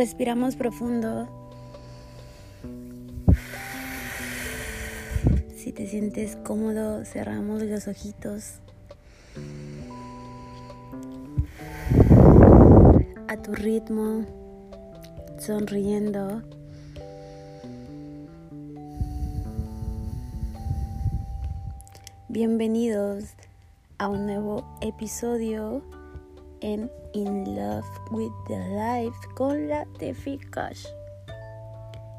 Respiramos profundo. Si te sientes cómodo, cerramos los ojitos. A tu ritmo, sonriendo. Bienvenidos a un nuevo episodio en In Love with the Life con la Tefi Cash.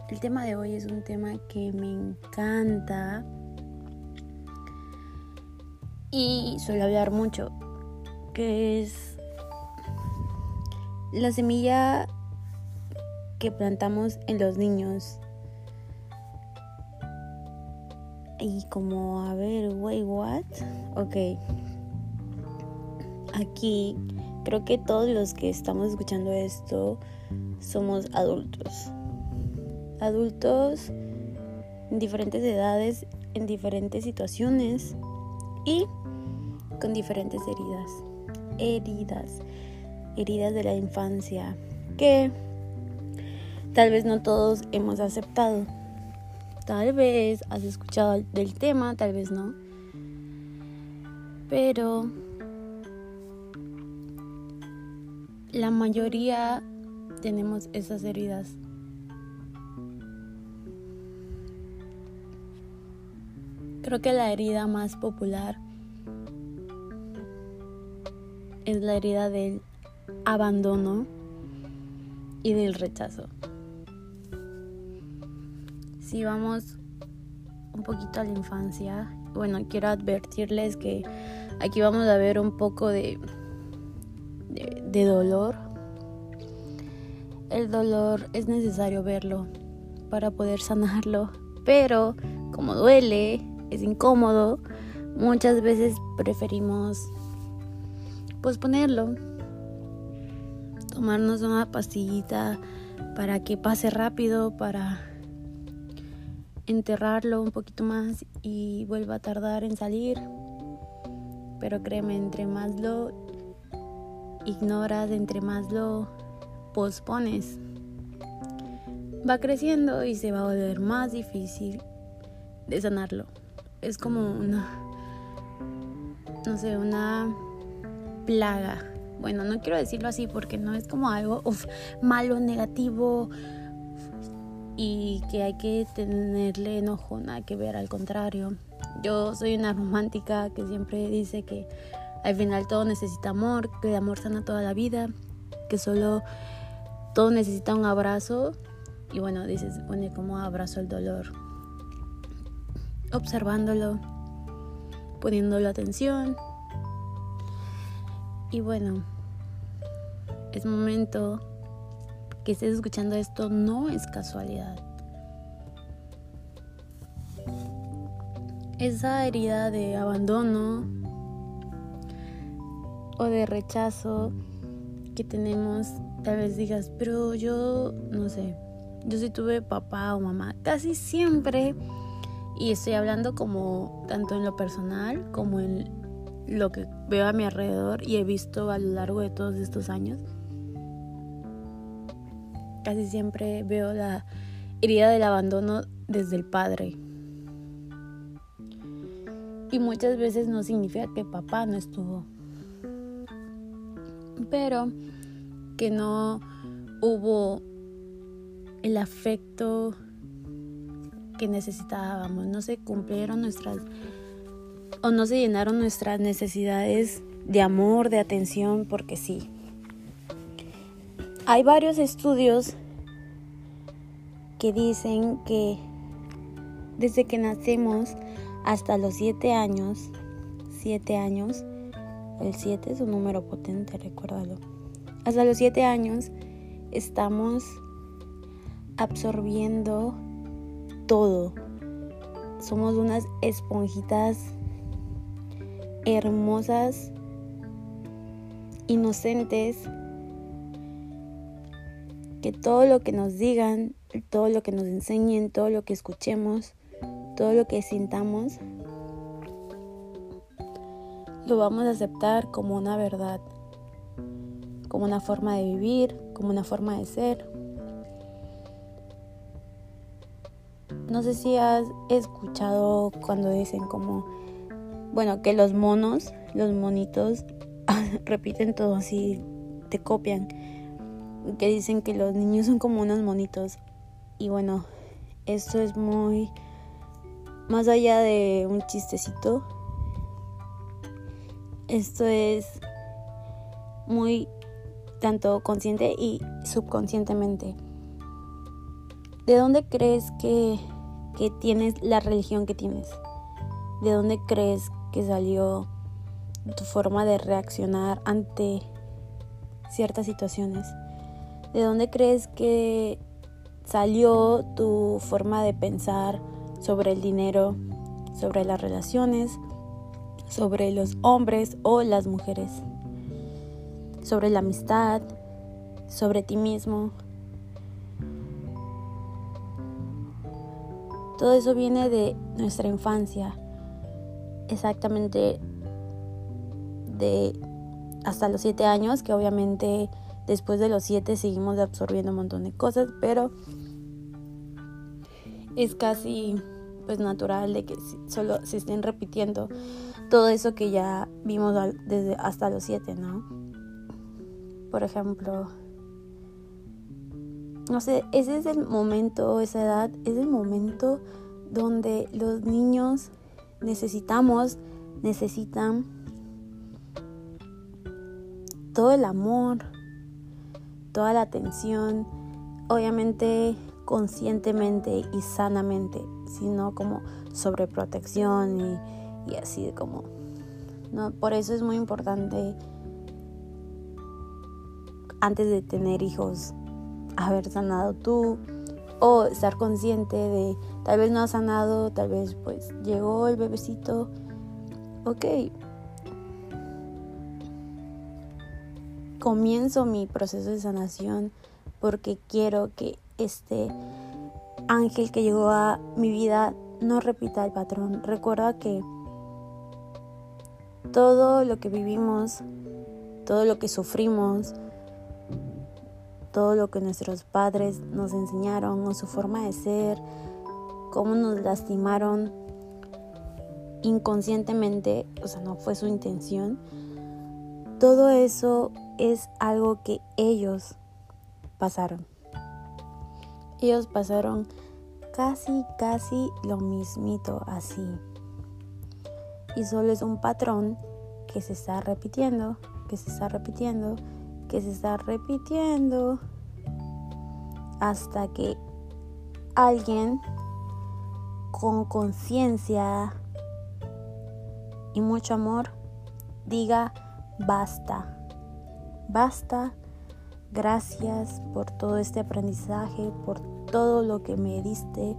El tema de hoy es un tema que me encanta y suelo hablar mucho, que es la semilla que plantamos en los niños. Y como, a ver, wait, what? Ok. Aquí Creo que todos los que estamos escuchando esto somos adultos. Adultos en diferentes edades, en diferentes situaciones y con diferentes heridas. Heridas. Heridas de la infancia que tal vez no todos hemos aceptado. Tal vez has escuchado del tema, tal vez no. Pero la mayoría tenemos esas heridas. Creo que la herida más popular es la herida del abandono y del rechazo. Si vamos un poquito a la infancia, bueno, quiero advertirles que aquí vamos a ver un poco de de, dolor, el dolor es necesario verlo para poder sanarlo, pero como duele, es incómodo, muchas veces preferimos posponerlo, tomarnos una pastillita para que pase rápido, para enterrarlo un poquito más y vuelva a tardar en salir. Pero créeme, entre más lo ignoras, entre más lo pospones, va creciendo y se va a volver más difícil de sanarlo. Es como una, no sé, una plaga. Bueno, no quiero decirlo así porque no es como algo malo, negativo y que hay que tenerle enojo, nada que ver, al contrario. Yo soy una romántica que siempre dice que al final todo necesita amor, que el amor sana toda la vida, que solo todo necesita un abrazo. Y bueno, dices, pone como abrazo el dolor. Observándolo, poniéndolo atención. Y bueno, es momento que estés escuchando esto, no es casualidad. Esa herida de abandono, o de rechazo que tenemos, tal vez digas, pero yo no sé, yo sí tuve papá o mamá, casi siempre, y estoy hablando como tanto en lo personal como en lo que veo a mi alrededor y he visto a lo largo de todos estos años. Casi siempre veo la herida del abandono desde el padre. Y muchas veces no significa que papá no estuvo pero que no hubo el afecto que necesitábamos, no se cumplieron nuestras o no se llenaron nuestras necesidades de amor, de atención, porque sí. Hay varios estudios que dicen que desde que nacemos hasta los 7 años, 7 años, el 7 es un número potente, recuérdalo. Hasta los 7 años estamos absorbiendo todo. Somos unas esponjitas hermosas, inocentes, que todo lo que nos digan, todo lo que nos enseñen, todo lo que escuchemos, todo lo que sintamos, lo vamos a aceptar como una verdad, como una forma de vivir, como una forma de ser. No sé si has escuchado cuando dicen como, bueno, que los monos, los monitos, repiten todo así, te copian, que dicen que los niños son como unos monitos. Y bueno, esto es muy, más allá de un chistecito, esto es muy tanto consciente y subconscientemente. ¿De dónde crees que, que tienes la religión que tienes? ¿De dónde crees que salió tu forma de reaccionar ante ciertas situaciones? ¿De dónde crees que salió tu forma de pensar sobre el dinero, sobre las relaciones, sobre los hombres o las mujeres, sobre la amistad, sobre ti mismo? Todo eso viene de nuestra infancia, exactamente de hasta los siete años, que obviamente después de los siete seguimos absorbiendo un montón de cosas, pero es casi pues natural de que solo se estén repitiendo todo eso que ya vimos desde hasta los siete, ¿no? Por ejemplo, no sé, ese es el momento, esa edad, es el momento donde los niños necesitamos, necesitan todo el amor, toda la atención, obviamente conscientemente y sanamente, sino como sobreprotección y, y así como... ¿no? Por eso es muy importante antes de tener hijos haber sanado tú o estar consciente de tal vez no ha sanado, tal vez pues llegó el bebecito, ok, comienzo mi proceso de sanación porque quiero que este ángel que llegó a mi vida no repita el patrón. Recuerda que todo lo que vivimos, todo lo que sufrimos, todo lo que nuestros padres nos enseñaron o su forma de ser, cómo nos lastimaron inconscientemente, o sea, no fue su intención, todo eso es algo que ellos pasaron. Ellos pasaron casi, casi lo mismito así. Y solo es un patrón que se está repitiendo, que se está repitiendo, que se está repitiendo hasta que alguien con conciencia y mucho amor diga basta, basta, gracias por todo este aprendizaje, por todo lo que me diste.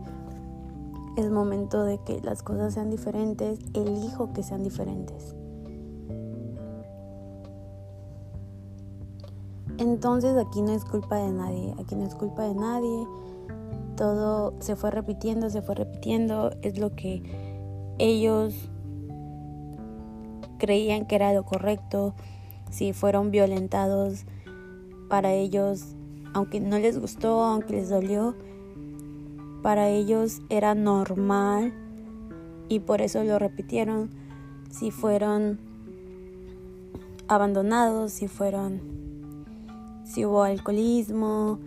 Es momento de que las cosas sean diferentes, elijo que sean diferentes. Entonces aquí no es culpa de nadie, aquí no es culpa de nadie. Todo se fue repitiendo, se fue repitiendo. Es lo que ellos creían que era lo correcto. Si fueron violentados para ellos, aunque no les gustó, aunque les dolió, para ellos era normal y por eso lo repitieron. Si fueron abandonados, si fueron si hubo alcoholismo,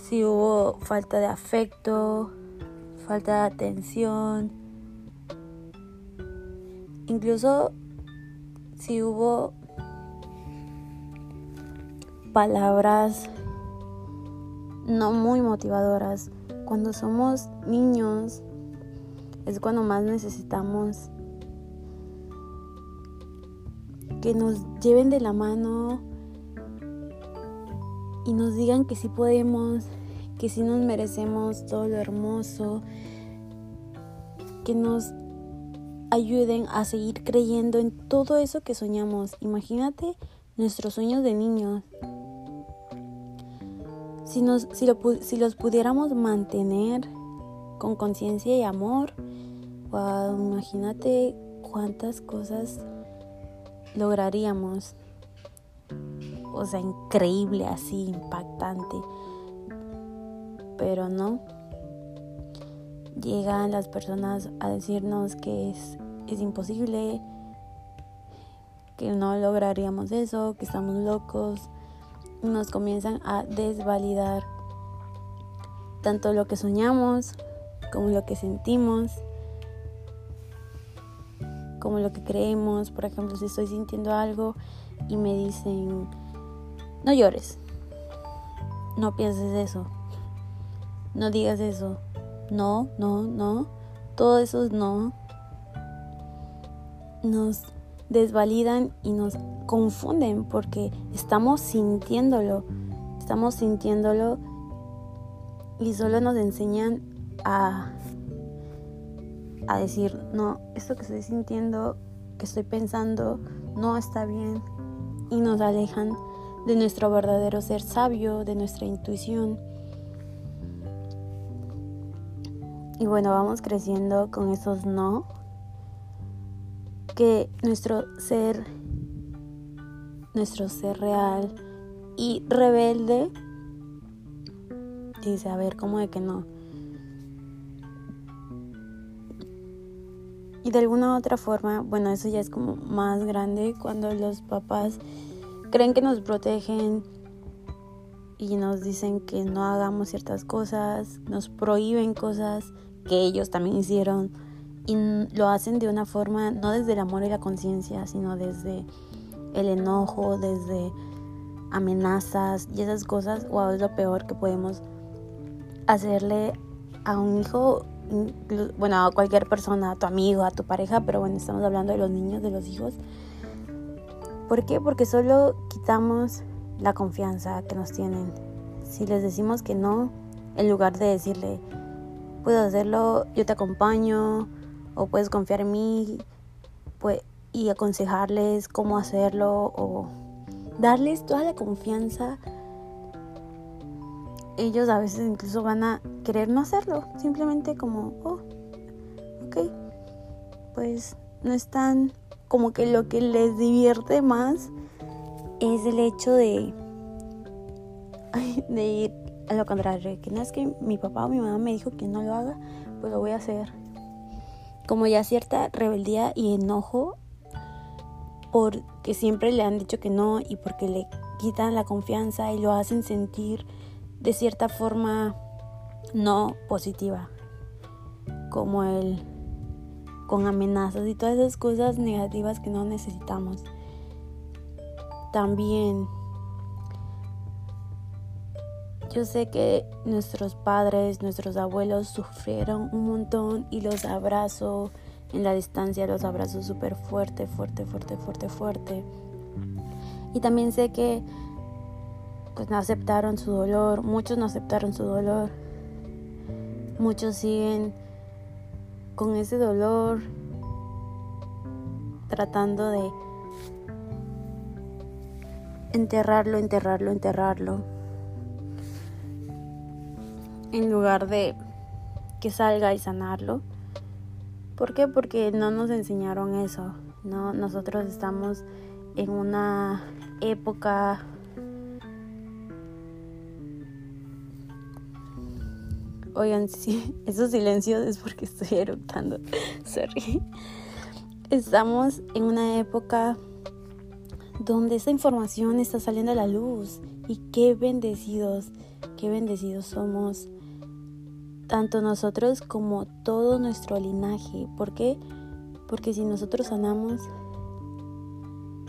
si hubo falta de afecto, falta de atención, incluso si hubo palabras no muy motivadoras. Cuando somos niños es cuando más necesitamos que nos lleven de la mano y nos digan que sí podemos, que sí nos merecemos todo lo hermoso, que nos ayuden a seguir creyendo en todo eso que soñamos. Imagínate nuestros sueños de niños. Si, nos, si, si los pudiéramos mantener con conciencia y amor, imagínate cuántas cosas lograríamos. O sea, increíble, así, impactante. Pero no, llegan las personas a decirnos que es, es imposible, que no lograríamos eso, que estamos locos, nos comienzan a desvalidar tanto lo que soñamos como lo que sentimos, como lo que creemos. Por ejemplo, si estoy sintiendo algo y me dicen, no llores, no pienses eso, no digas eso, no, no, no, todo eso no, nos desvalidan y nos confunden porque estamos sintiéndolo, estamos sintiéndolo y solo nos enseñan a, a decir, no, esto que estoy sintiendo, que estoy pensando, no está bien y nos alejan de nuestro verdadero ser sabio, de nuestra intuición. Y bueno, vamos creciendo con esos no, que nuestro ser, nuestro ser real y rebelde, dice, a ver, ¿cómo de que no? Y de alguna otra forma, bueno, eso ya es como más grande cuando los papás creen que nos protegen y nos dicen que no hagamos ciertas cosas, nos prohíben cosas que ellos también hicieron y lo hacen de una forma no desde el amor y la conciencia, sino desde el enojo, desde amenazas y esas cosas, o es lo peor que podemos hacerle a un hijo, bueno, a cualquier persona, a tu amigo, a tu pareja, pero bueno, estamos hablando de los niños, de los hijos. ¿Por qué? Porque solo quitamos la confianza que nos tienen. Si les decimos que no, en lugar de decirle, puedo hacerlo, yo te acompaño, o puedes confiar en mí, pues, y aconsejarles cómo hacerlo, o darles toda la confianza, ellos a veces incluso van a querer no hacerlo, simplemente como, oh, ok, pues no están como que lo que les divierte más es el hecho de, de ir a lo contrario, que no es que mi papá o mi mamá me dijo que no lo haga, pues lo voy a hacer. Como ya cierta rebeldía y enojo porque siempre le han dicho que no y porque le quitan la confianza y lo hacen sentir de cierta forma no positiva, como el con amenazas y todas esas cosas negativas que no necesitamos. También yo sé que nuestros padres, nuestros abuelos sufrieron un montón y los abrazo en la distancia, los abrazo súper fuerte, fuerte, fuerte, fuerte, fuerte. Y también sé que pues no aceptaron su dolor, muchos no aceptaron su dolor. Muchos siguen con ese dolor, tratando de enterrarlo, enterrarlo, enterrarlo, en lugar de que salga y sanarlo. ¿Por qué? Porque no nos enseñaron eso. No, nosotros estamos en una época Oigan, sí, esos silencios es porque estoy eructando. Sorry. Estamos en una época donde esta información está saliendo a la luz. Y qué bendecidos, qué bendecidos somos. Tanto nosotros como todo nuestro linaje. ¿Por qué? Porque si nosotros sanamos,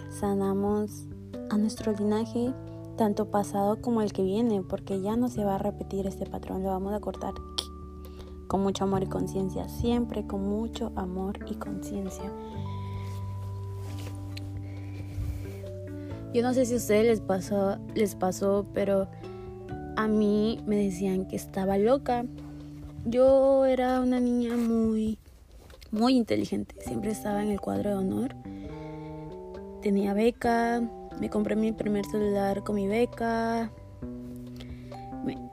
sanamos a nuestro linaje, tanto pasado como el que viene, porque ya no se va a repetir este patrón, lo vamos a cortar con mucho amor y conciencia, siempre con mucho amor y conciencia. Yo no sé si a ustedes les pasó, les pasó, pero a mí me decían que estaba loca. Yo era una niña muy, muy inteligente. Siempre estaba en el cuadro de honor. Tenía beca, me compré mi primer celular con mi beca.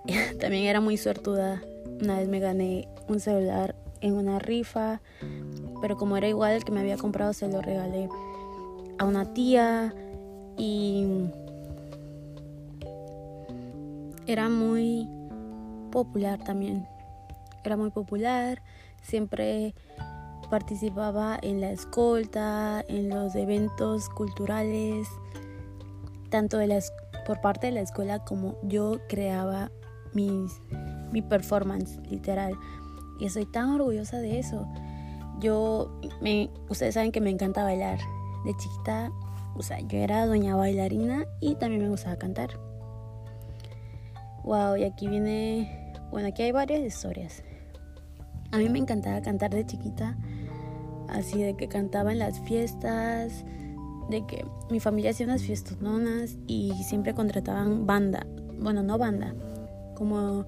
también era muy suertuda. Una vez me gané un celular en una rifa, pero como era igual el que me había comprado, se lo regalé a una tía y era muy popular también. Era muy popular, siempre participaba en la escolta, en los eventos culturales, tanto de por parte de la escuela como yo creaba mis, mi performance, literal. Y estoy tan orgullosa de eso. Yo, me, ustedes saben que me encanta bailar. De chiquita, o sea, yo era doña bailarina y también me gustaba cantar. Wow, y aquí viene, bueno, aquí hay varias historias. A mí me encantaba cantar de chiquita, así de que cantaba en las fiestas, de que mi familia hacía unas fiestononas y siempre contrataban banda, bueno, no banda, como,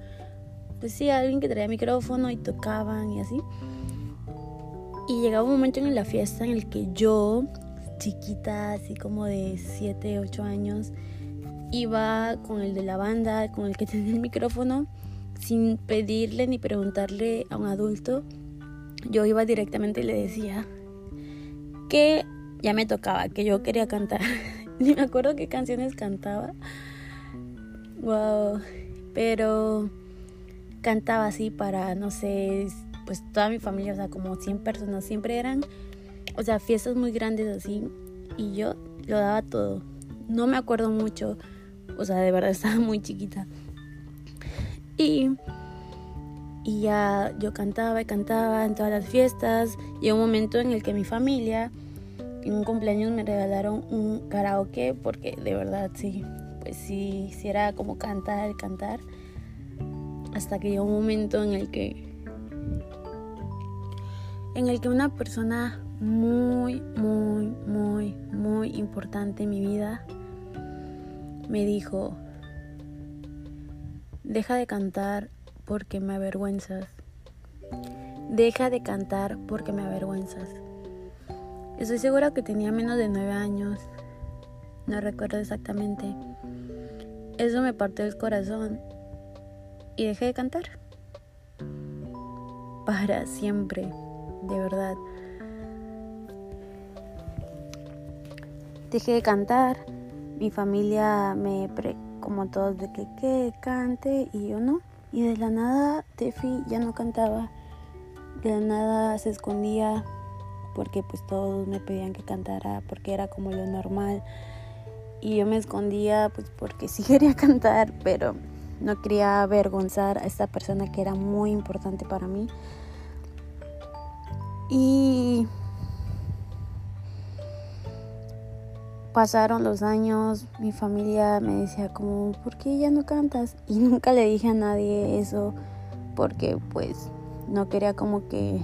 pues sí, alguien que traía micrófono y tocaban y así. Y llegaba un momento en la fiesta en el que yo, chiquita, así como de 7, 8 años, iba con el de la banda, con el que tenía el micrófono, sin pedirle ni preguntarle a un adulto. Yo iba directamente y le decía que ya me tocaba, que yo quería cantar. ni me acuerdo qué canciones cantaba. Wow. Pero cantaba así para, no sé, pues toda mi familia, o sea, como 100 personas. Siempre eran, o sea, fiestas muy grandes así. Y yo lo daba todo. No me acuerdo mucho o sea, de verdad estaba muy chiquita. Y, y ya yo cantaba y cantaba en todas las fiestas. Y un momento en el que mi familia, en un cumpleaños, me regalaron un karaoke, porque de verdad sí, pues sí, sí era como cantar, cantar. Hasta que llegó un momento en el que en el que una persona muy, muy, muy, muy importante en mi vida me dijo, deja de cantar porque me avergüenzas. Deja de cantar porque me avergüenzas. Estoy segura que tenía menos de nueve años. No recuerdo exactamente. Eso me partió el corazón y dejé de cantar. Para siempre, de verdad. Dejé de cantar mi familia me, pre, como todos, de que, que cante y yo no. Y de la nada Tefi ya no cantaba. De la nada se escondía porque pues todos me pedían que cantara porque era como lo normal. Y yo me escondía pues porque sí quería cantar, pero no quería avergonzar a esta persona que era muy importante para mí. Y pasaron los años, mi familia me decía como, ¿por qué ya no cantas? Y nunca le dije a nadie eso porque pues no quería como que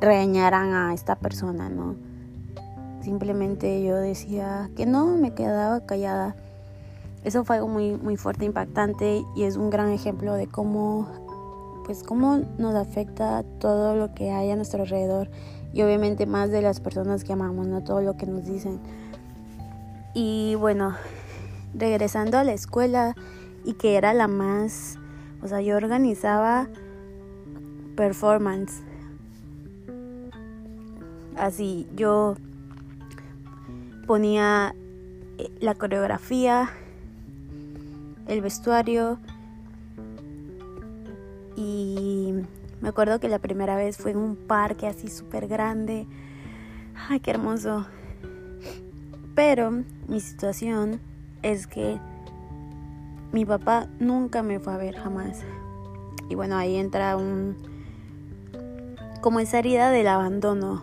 regañaran a esta persona, ¿no? Simplemente yo decía que no, me quedaba callada. Eso fue algo muy, muy fuerte, impactante y es un gran ejemplo de cómo, pues cómo nos afecta todo lo que hay a nuestro alrededor y obviamente más de las personas que amamos, no todo lo que nos dicen. Y bueno, regresando a la escuela y que era la más, o sea, yo organizaba performance. Así, yo ponía eh, la coreografía, el vestuario y me acuerdo que la primera vez fue en un parque así súper grande. Ay, qué hermoso. Pero mi situación es que mi papá nunca me fue a ver jamás. Y bueno, ahí entra un... como esa herida del abandono,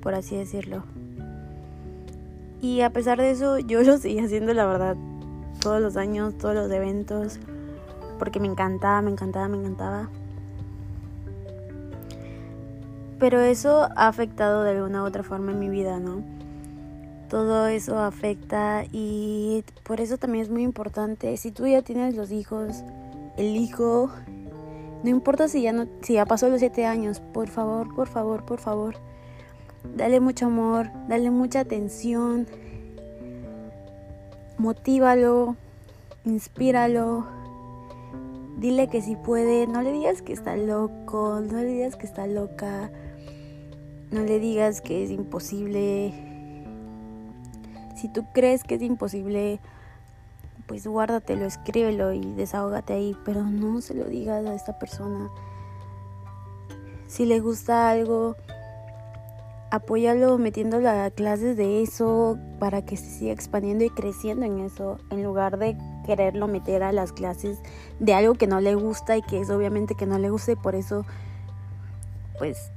por así decirlo. Y a pesar de eso, yo lo seguí haciendo, la verdad, todos los años, todos los eventos, porque me encantaba, me encantaba, me encantaba. Pero eso ha afectado de alguna u otra forma en mi vida, ¿no? Todo eso afecta y por eso también es muy importante. Si tú ya tienes los hijos, el hijo, no importa si ya no, si ya pasó los siete años, por favor, por favor, por favor, dale mucho amor, dale mucha atención, motívalo, inspíralo, dile que si puede, no le digas que está loco, no le digas que está loca. No le digas que es imposible. Si tú crees que es imposible, pues guárdatelo, escríbelo y desahógate ahí, pero no se lo digas a esta persona. Si le gusta algo, apóyalo metiéndolo a clases de eso para que se siga expandiendo y creciendo en eso, en lugar de quererlo meter a las clases de algo que no le gusta y que es obviamente que no le gusta y por eso, pues,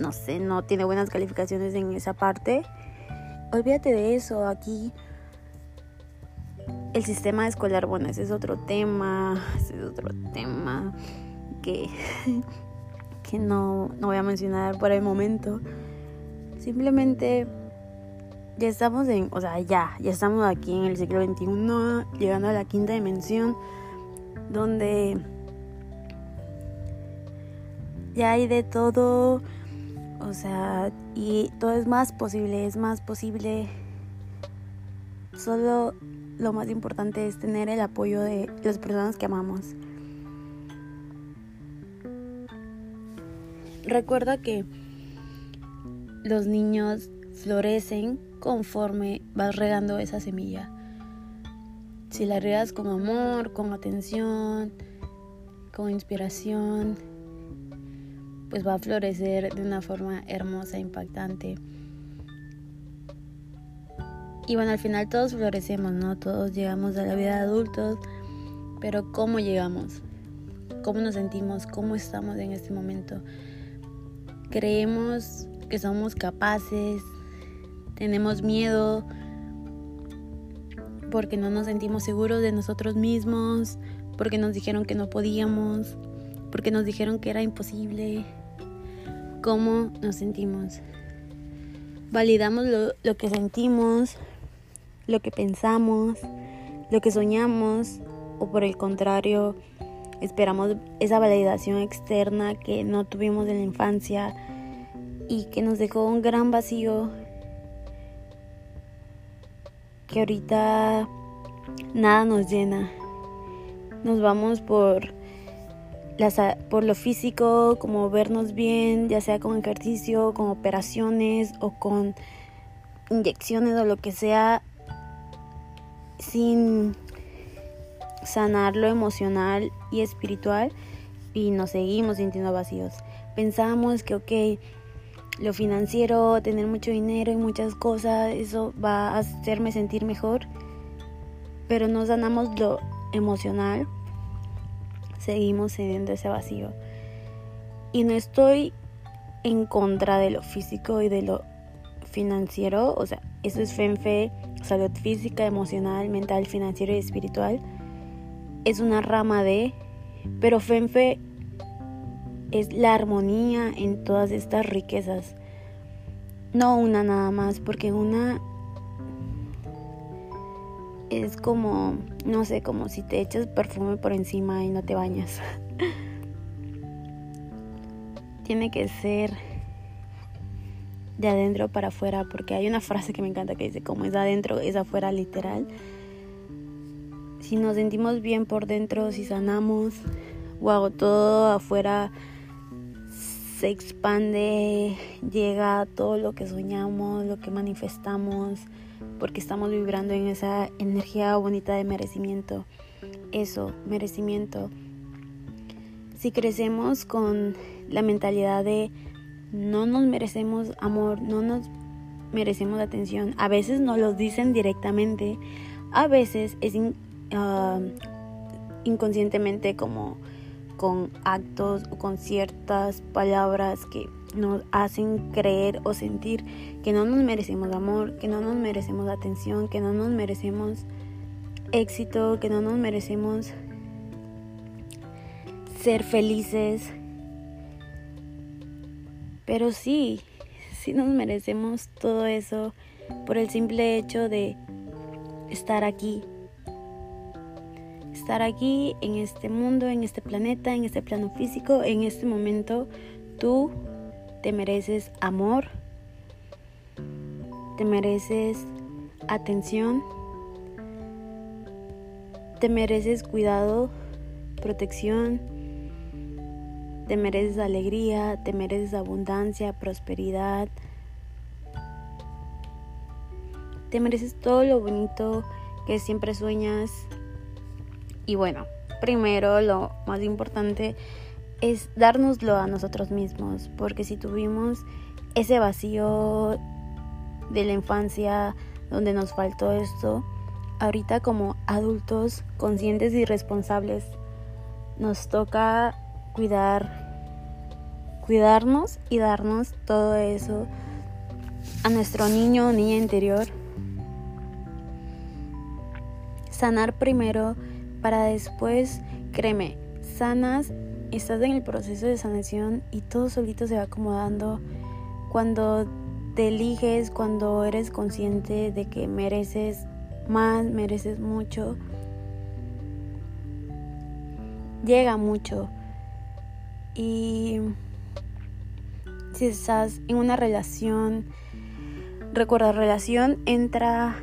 no sé, no tiene buenas calificaciones en esa parte. Olvídate de eso, aquí el sistema escolar, bueno, ese es otro tema, ese es otro tema que, que no, no voy a mencionar por el momento. Simplemente ya estamos en, o sea, ya, ya estamos aquí en el siglo XXI, llegando a la quinta dimensión, donde ya hay de todo, o sea, y todo es más posible, es más posible. Solo lo más importante es tener el apoyo de las personas que amamos. Recuerda que los niños florecen conforme vas regando esa semilla. Si la regas con amor, con atención, con inspiración, pues va a florecer de una forma hermosa, impactante. Y bueno, al final todos florecemos, ¿no? Todos llegamos a la vida de adultos, pero ¿cómo llegamos? ¿Cómo nos sentimos? ¿Cómo estamos en este momento? Creemos que somos capaces, tenemos miedo porque no nos sentimos seguros de nosotros mismos, porque nos dijeron que no podíamos, porque nos dijeron que era imposible. ¿Cómo nos sentimos? Validamos lo, que sentimos, lo que pensamos, lo que soñamos o por el contrario esperamos esa validación externa que no tuvimos en la infancia y que nos dejó un gran vacío que ahorita nada nos llena. Nos vamos por por lo físico, como vernos bien, ya sea con ejercicio, con operaciones o con inyecciones o lo que sea sin sanar lo emocional y espiritual y nos seguimos sintiendo vacíos. Pensamos que, ok, lo financiero, tener mucho dinero y muchas cosas, eso va a hacerme sentir mejor, pero no sanamos lo emocional, seguimos teniendo ese vacío. Y no estoy en contra de lo físico y de lo financiero, o sea, eso es FENFE, salud física, emocional, mental, financiero y espiritual. Es una rama de, pero FENFE es la armonía en todas estas riquezas. No una nada más, porque una es como, no sé, como si te echas perfume por encima y no te bañas. Tiene que ser de adentro para afuera, porque hay una frase que me encanta que dice, como es adentro, es afuera literal. Si nos sentimos bien por dentro, si sanamos, wow, todo afuera se expande, llega todo lo que soñamos, lo que manifestamos, porque estamos vibrando en esa energía bonita de merecimiento. Eso, merecimiento. Si crecemos con la mentalidad de no nos merecemos amor, no nos merecemos atención. A veces nos lo dicen directamente, a veces es ah, inconscientemente como con actos o con ciertas palabras que nos hacen creer o sentir que no nos merecemos amor, que no nos merecemos atención, que no nos merecemos éxito, que no nos merecemos ser felices, pero sí, sí nos merecemos todo eso por el simple hecho de estar aquí. Estar aquí en este mundo, en este planeta, en este plano físico, en este momento, tú te mereces amor, te mereces atención, te mereces cuidado, protección, te mereces alegría, te mereces abundancia, prosperidad. Te mereces todo lo bonito que siempre sueñas Y bueno, primero lo más importante es dárnoslo a nosotros mismos, porque si tuvimos ese vacío de la infancia donde nos faltó esto, ahorita como adultos conscientes y responsables nos toca cuidar cuidarnos y darnos todo eso a nuestro niño o niña interior. Sanar primero para después, créeme, sanas, estás en el proceso de sanación y todo solito se va acomodando cuando te eliges, cuando eres consciente de que mereces más, mereces mucho. Llega mucho. Y si estás en una relación, recuerda, relación entra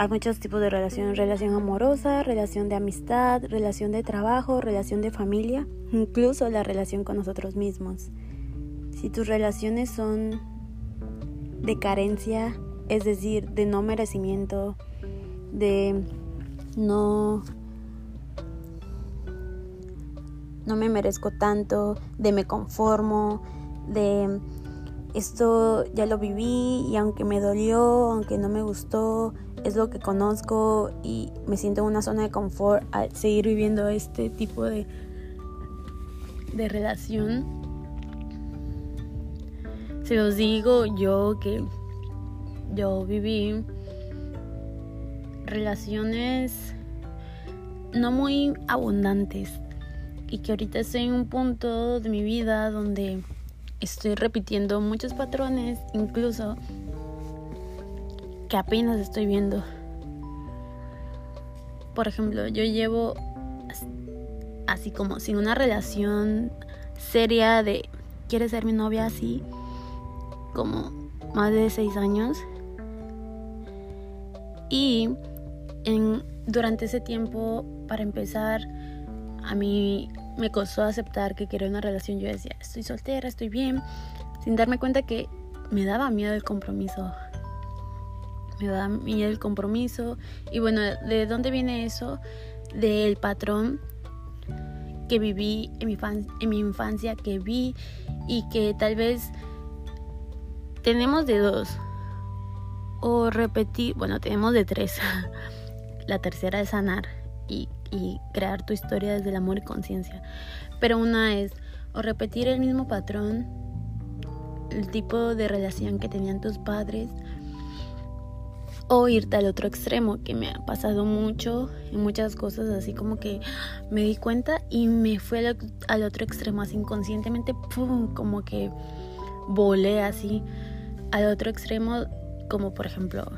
a muchos tipos de relación, relación amorosa, relación de amistad, relación de trabajo, relación de familia, incluso la relación con nosotros mismos. Si tus relaciones son de carencia, es decir, de no merecimiento, de no no me merezco tanto, de me conformo, de esto ya lo viví y aunque me dolió, aunque no me gustó, es lo que conozco y me siento en una zona de confort al seguir viviendo este tipo de, de relación. Se los digo yo que yo viví relaciones no muy abundantes y que ahorita estoy en un punto de mi vida donde estoy repitiendo muchos patrones, incluso que apenas estoy viendo. Por ejemplo, yo llevo así como sin una relación seria de ¿quieres ser mi novia así? Como más de seis años. Y durante ese tiempo, para empezar, a mí me costó aceptar que quería una relación. Yo decía, estoy soltera, estoy bien, sin darme cuenta que me daba miedo el compromiso. Me daba miedo el compromiso. Y bueno, ¿de dónde viene eso? Del patrón que viví en mi, en mi infancia, que vi y que tal vez tenemos de dos. O repetir, bueno, tenemos de tres. La tercera es sanar y y crear tu historia desde el amor y conciencia. Pero una es o repetir el mismo patrón, el tipo de relación que tenían tus padres, o irte al otro extremo, que me ha pasado mucho en muchas cosas, así como que me di cuenta y me fui al, otro extremo, así inconscientemente, como que volé así al otro extremo, como por ejemplo,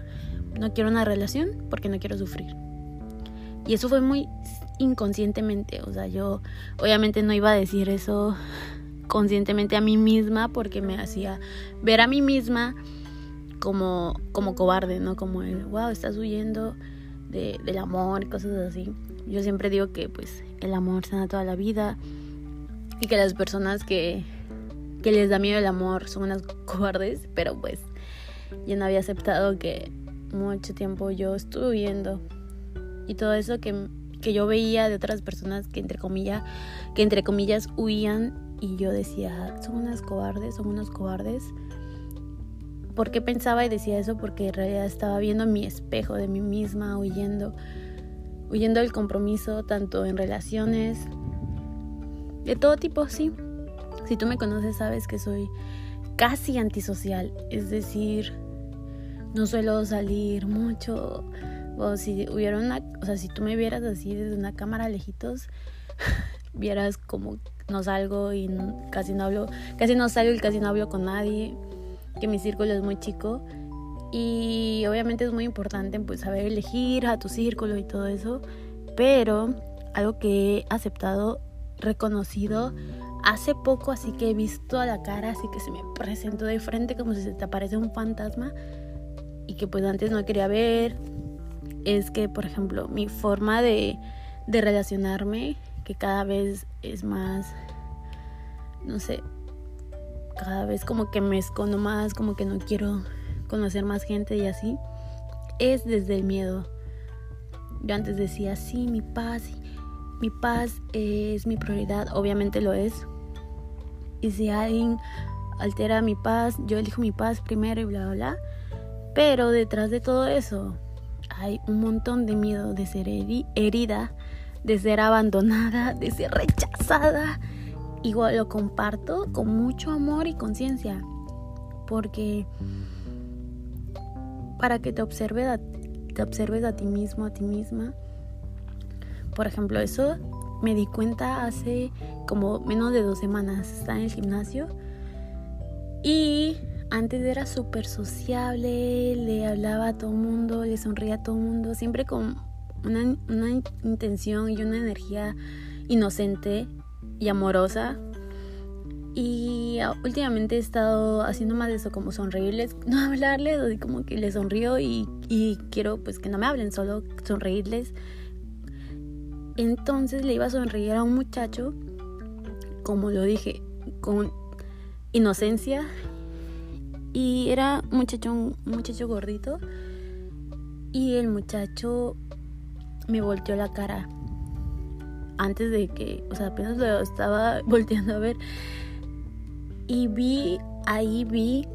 no quiero una relación porque no quiero sufrir. Y eso fue muy inconscientemente, o sea, yo obviamente no iba a decir eso conscientemente a mí misma porque me hacía ver a mí misma como, como cobarde, ¿no? Como el, wow, estás huyendo de, del amor cosas así. Yo siempre digo que pues el amor sana toda la vida y que las personas que, que les da miedo el amor son unas cobardes, pero pues yo no había aceptado que mucho tiempo yo estuve huyendo y todo eso que, que yo veía de otras personas que entre comillas, que entre comillas huían y yo decía, son unas cobardes, son unos cobardes. ¿Por qué pensaba y decía eso? Porque en realidad estaba viendo mi espejo de mí misma, huyendo, huyendo del compromiso, tanto en relaciones, de todo tipo, sí. Si tú me conoces, sabes que soy casi antisocial, es decir, no suelo salir mucho, o si hubiera una, o sea, si tú me vieras así desde una cámara lejitos, vieras como no salgo y casi no hablo, casi no salgo y casi no hablo con nadie, que mi círculo es muy chico y obviamente es muy importante pues saber elegir a tu círculo y todo eso, pero algo que he aceptado, reconocido hace poco, así que he visto a la cara, así que se me presentó de frente como si se te aparece un fantasma y que pues antes no quería ver es que, por ejemplo, mi forma de, de relacionarme, que cada vez es más, no sé, cada vez como que me escondo más, como que no quiero conocer más gente y así, es desde el miedo. Yo antes decía, sí, mi paz, mi paz es mi prioridad, obviamente lo es. Y si alguien altera mi paz, yo elijo mi paz primero y bla, bla, bla. Pero detrás de todo eso hay un montón de miedo de ser herida, de ser abandonada, de ser rechazada. Igual lo comparto con mucho amor y conciencia. Porque para que te observes, a ti mismo, a ti misma, por ejemplo, eso me di cuenta hace como menos de dos semanas. Estaba en el gimnasio y antes era súper sociable, le hablaba a todo el mundo, le sonría a todo el mundo, siempre con una, una intención y una energía inocente y amorosa. Y últimamente he estado haciendo más de eso, como sonreírles, no hablarles, como que les sonrío y, y quiero pues que no me hablen, solo sonreírles entonces le iba a sonreír a un muchacho, como lo dije, con inocencia. Y era muchacho, un muchacho gordito. Y el muchacho me volteó la cara. Antes de que, o sea, apenas lo estaba volteando a ver. Y vi, ahí vi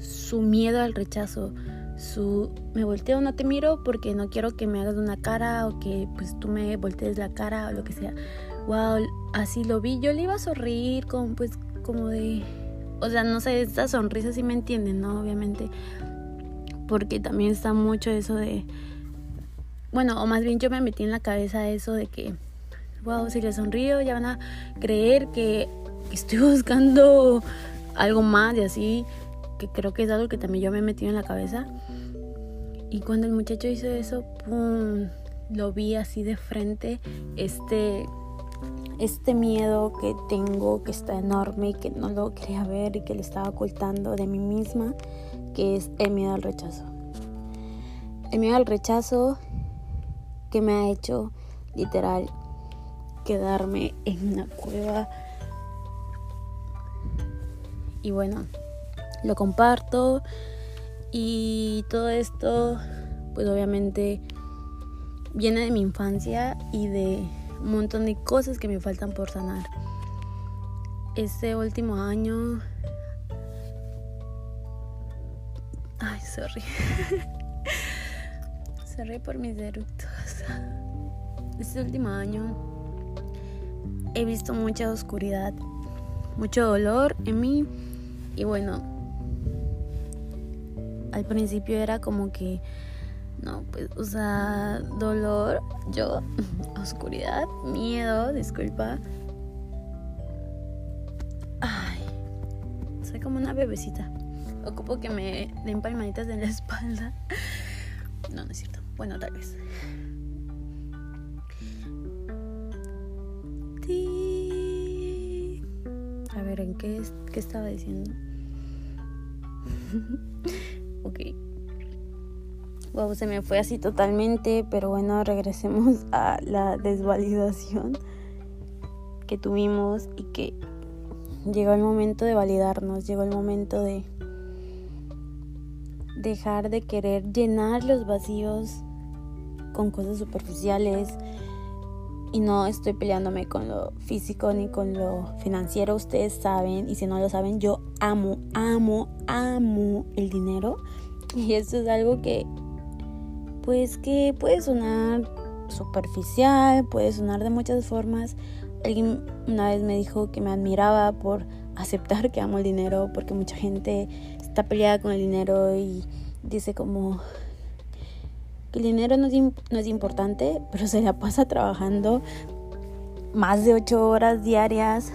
su miedo al rechazo su me volteo, no te miro porque no quiero que me hagas una cara o que pues tú me voltees la cara o lo que sea. Wow, así lo vi. Yo le iba a sonreír como pues como de o sea, no sé, esta sonrisa sí me entienden, ¿no? Obviamente. Porque también está mucho eso de bueno, o más bien yo me metí en la cabeza eso de que wow, si le sonrío ya van a creer que estoy buscando algo más y así que creo que es algo que también yo me he metido en la cabeza. Y cuando el muchacho hizo eso. Lo vi así de frente, este, este miedo que tengo, que está enorme y que no lo quería ver y que le estaba ocultando de mí misma, que es el miedo al rechazo. El miedo al rechazo que me ha hecho literal quedarme en una cueva. Y bueno, lo comparto y todo esto pues obviamente viene de mi infancia y de un montón de cosas que me faltan por sanar. Este último año... Ay, sorry. sorry por mis eructos. Este último año he visto mucha oscuridad, mucho dolor en mí y bueno, al principio era como que, no, pues, o sea, dolor, yo, oscuridad, miedo, disculpa. Ay, soy como una bebecita. Ocupo que me den palmaditas en la espalda. No, no es cierto. Bueno, tal vez. Ver, ¿en qué, qué estaba diciendo? ok. Wow, se me fue así totalmente, pero bueno, regresemos a la desvalidación que tuvimos y que llegó el momento de validarnos, llegó el momento de dejar de querer llenar los vacíos con cosas superficiales y no estoy peleándome con lo físico ni con lo financiero, ustedes saben, y si no lo saben, yo amo, amo, amo el dinero. Y esto es algo que, pues que puede sonar superficial, puede sonar de muchas formas. Alguien una vez me dijo que me admiraba por aceptar que amo el dinero, porque mucha gente está peleada con el dinero y dice como, el dinero no es, importante, pero se la pasa trabajando más de ocho horas diarias,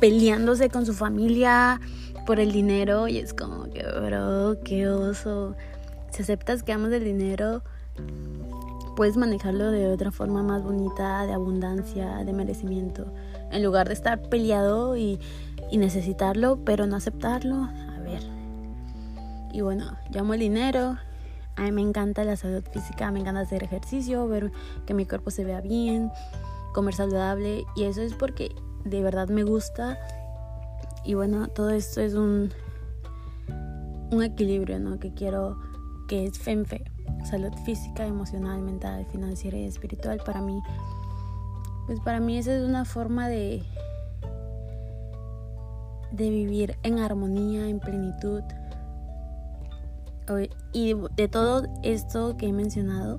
peleándose con su familia por el dinero y es como que, bro, qué oso. Si aceptas que amas el dinero, puedes manejarlo de otra forma más bonita, de abundancia, de merecimiento, en lugar de estar peleado y, y necesitarlo, pero no aceptarlo. A ver. Y bueno, llamo el dinero, a mí me encanta la salud física, me encanta hacer ejercicio, ver que mi cuerpo se vea bien, comer saludable y eso es porque de verdad me gusta. Y bueno, todo esto es un, un equilibrio, ¿no? Que quiero que es FEMFE, salud física, emocional, mental, financiera y espiritual para mí. Pues para mí esa es una forma de de vivir en armonía, en plenitud. Y de todo esto que he mencionado,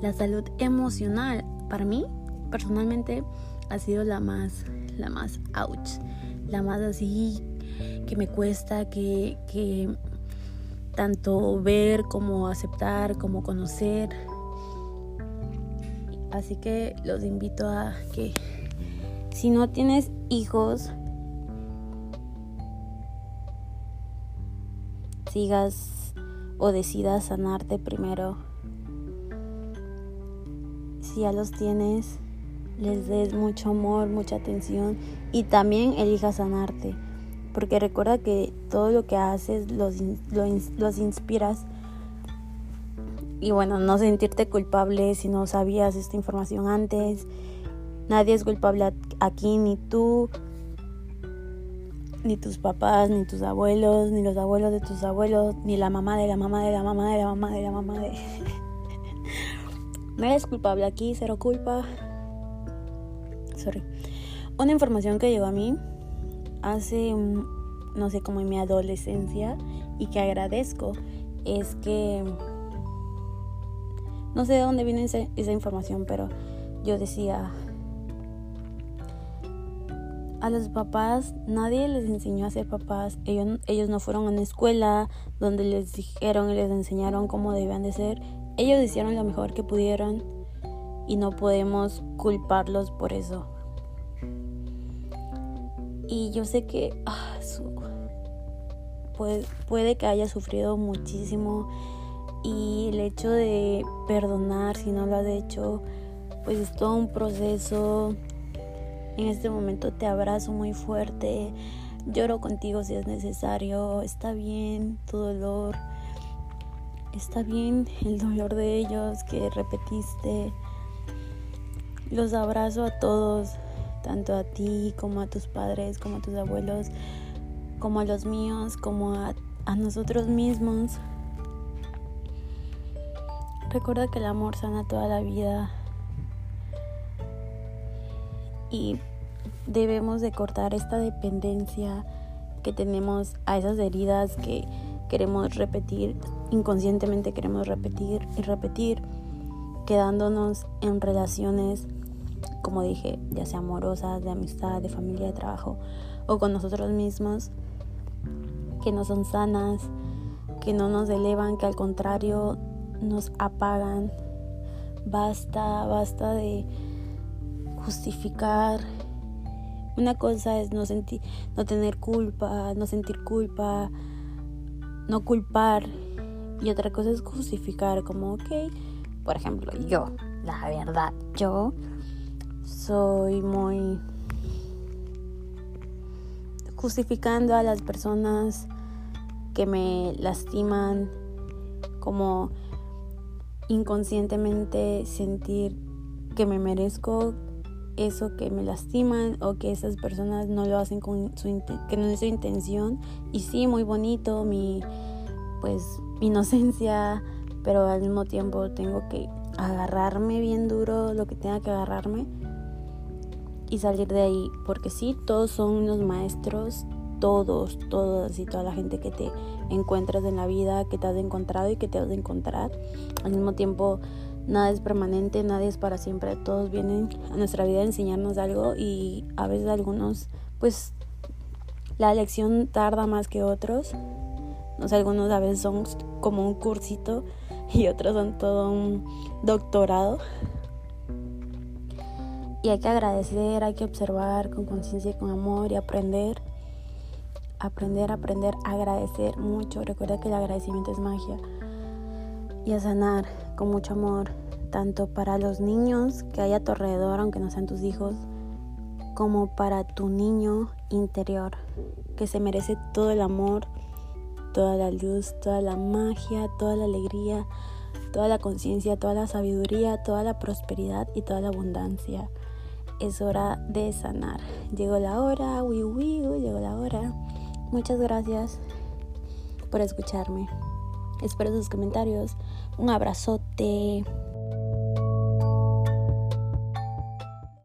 la salud emocional para mí personalmente ha sido la más la más ouch, la más así que me cuesta que, que tanto ver como aceptar como conocer. Así que los invito a que si no tienes hijos, sigas o decidas sanarte primero. Si ya los tienes, les des mucho amor, mucha atención y también elijas sanarte. Porque recuerda que todo lo que haces los, los inspiras. Y bueno, no sentirte culpable si no sabías esta información antes. Nadie es culpable aquí, ni tú, ni tus papás, ni tus abuelos, ni los abuelos de tus abuelos, ni la mamá de la mamá de la mamá de la mamá de la mamá de... no eres culpable aquí, cero culpa. Sorry. Una información que llegó a mí hace, no sé, como en mi adolescencia y que agradezco es que... No sé de dónde viene esa, esa información, pero yo decía, a los papás nadie les enseñó a ser papás. Ellos, ellos no fueron a una escuela donde les dijeron y les enseñaron cómo debían de ser. Ellos hicieron lo mejor que pudieron y no podemos culparlos por eso. Y yo sé que ah, puede, puede que haya sufrido muchísimo y el hecho de perdonar si no lo has hecho, pues es todo un proceso en este momento te abrazo muy fuerte, lloro contigo si es necesario, está bien tu dolor, está bien el dolor de ellos que repetiste. Los abrazo a todos, tanto a ti como a tus padres, como a tus abuelos, como a los míos, como a, a nosotros mismos. Recuerda que el amor sana toda la vida y debemos de cortar esta dependencia que tenemos a esas heridas que queremos repetir, inconscientemente queremos repetir y repetir, quedándonos en relaciones, como dije, ya sea amorosas, de amistad, de familia, de trabajo, o con nosotros mismos, que no son sanas, que no nos elevan, que al contrario nos apagan. Basta, basta de justificar. Una cosa es no sentir, no tener culpa, no sentir culpa, no culpar. Y otra cosa es justificar, como, ok, por ejemplo, yo, la verdad, yo soy muy justificando a las personas que me lastiman, como inconscientemente sentir que me merezco eso que me lastiman o que esas personas no lo hacen con su que no es su intención. Y sí muy bonito mi pues mi inocencia pero al mismo tiempo tengo que agarrarme bien duro lo que tenga que agarrarme y salir de ahí. Porque sí todos son unos maestros todos todos y toda la gente que te encuentras en la vida que te has encontrado y que te has de encontrar. Al mismo tiempo nada es permanente, nadie es para siempre, todos vienen a nuestra vida a enseñarnos algo y a veces algunos, pues la lección tarda más que otros. No sé, algunos a veces son como un cursito y otros son todo un doctorado. Y hay que agradecer, hay que observar con conciencia y con amor y aprender. Aprender, aprender, agradecer mucho. Recuerda que el agradecimiento es magia. Y a sanar con mucho amor, tanto para los niños que hay a tu alrededor, aunque no sean tus hijos, como para tu niño interior, que se merece todo el amor, toda la luz, toda la magia, toda la alegría, toda la conciencia, toda la sabiduría, toda la prosperidad y toda la abundancia. Es hora de sanar. Llegó la hora, llegó la hora. Muchas gracias por escucharme. Espero sus comentarios. Un abrazote.